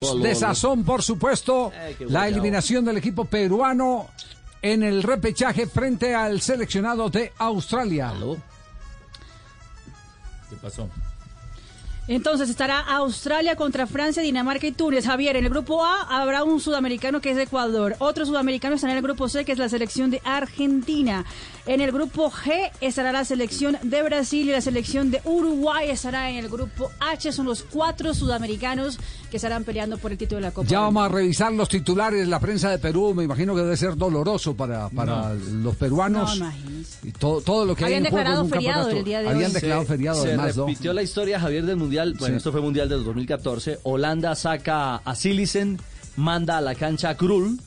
de sazón, por supuesto, la eliminación del equipo peruano en el repechaje frente al seleccionado de Australia. ¿Qué pasó? Entonces estará Australia contra Francia, Dinamarca y Túnez. Javier, en el grupo A habrá un sudamericano que es Ecuador. Otro sudamericano estará en el grupo C, que es la selección de Argentina. En el grupo G estará la selección de Brasil y la selección de Uruguay estará en el grupo H. Son los cuatro sudamericanos que estarán peleando por el título de la Copa. Ya vamos a revisar los titulares de la prensa de Perú. Me imagino que debe ser doloroso para, para los peruanos. No, y todo, todo lo que Habían hay en juego declarado un feriado el día de Habían hoy. declarado feriado se además, ¿no? repitió la historia, Javier, del Mundial. Bueno, Sí. esto fue Mundial del 2014. Holanda saca a Silicen, manda a la cancha a Krul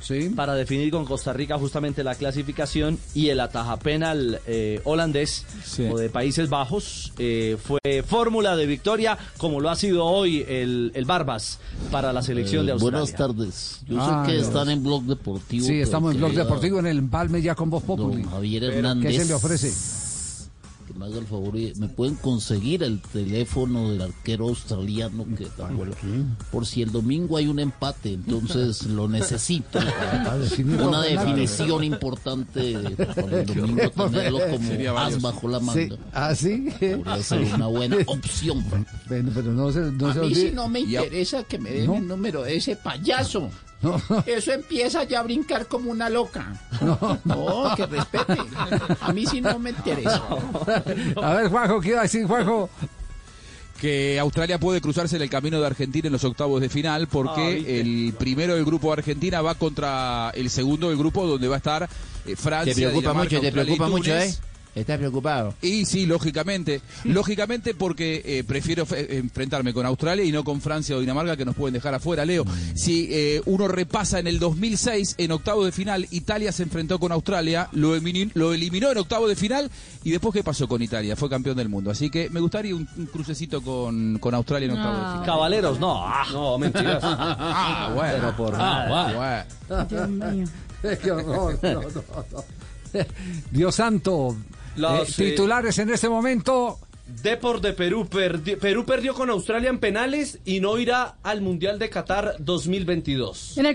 Sí. para definir con Costa Rica justamente la clasificación y el ataja penal eh, holandés Sí. o de Países Bajos eh, fue fórmula de victoria como lo ha sido hoy el, el Barbas para la selección de Eh, Australia. buenas tardes. Yo Ah, sé que no. están en Blog Deportivo. Sí, estamos en Blog Deportivo en el empalme ya con Voz Populi. Don Javier ¿Qué Hernández. se le ofrece? Me haga el favor y me pueden conseguir el teléfono del arquero australiano que por si el domingo hay un empate, entonces lo necesito. definir Una definición importante para el domingo tenerlo como as bajo la manga. ¿Ah, sí? Podría ser una buena opción. Bueno, pero no se, no A se mí sí no me interesa que me den el número de ese payaso. No. Eso empieza ya a brincar como una loca. No, que respete. A mí sí no me interesa. A ver, Juanjo, ¿qué iba a decir, Juanjo? que Australia puede cruzarse en el camino de Argentina en los octavos de final Ah, porque ¿viste? el primero del grupo de Argentina va contra el segundo del grupo donde va a estar eh, Francia, Te preocupa Dinamarca, mucho, te Australia preocupa mucho, ¿eh? Estás preocupado. Y sí, lógicamente, lógicamente porque eh, prefiero fe- enfrentarme con Australia y no con Francia o Dinamarca que nos pueden dejar afuera, Leo. Si eh, uno repasa en el 2006, en octavo de final, Italia se enfrentó con Australia, lo, eliminó en octavo de final y después ¿qué pasó con Italia? Fue campeón del mundo. Así que me gustaría un, un crucecito con, con Australia en octavo de Ah. final. Cabaleros, no. ah, No, mentiras. Ah, bueno. Pero por Ah, bueno. Dios mío. Qué horror. No, no, no. Dios santo. Los, Eh, eh, titulares en este momento. Deport de Perú. perdi- Perú perdió con Australia en penales y no irá al Mundial de Qatar 2022. En el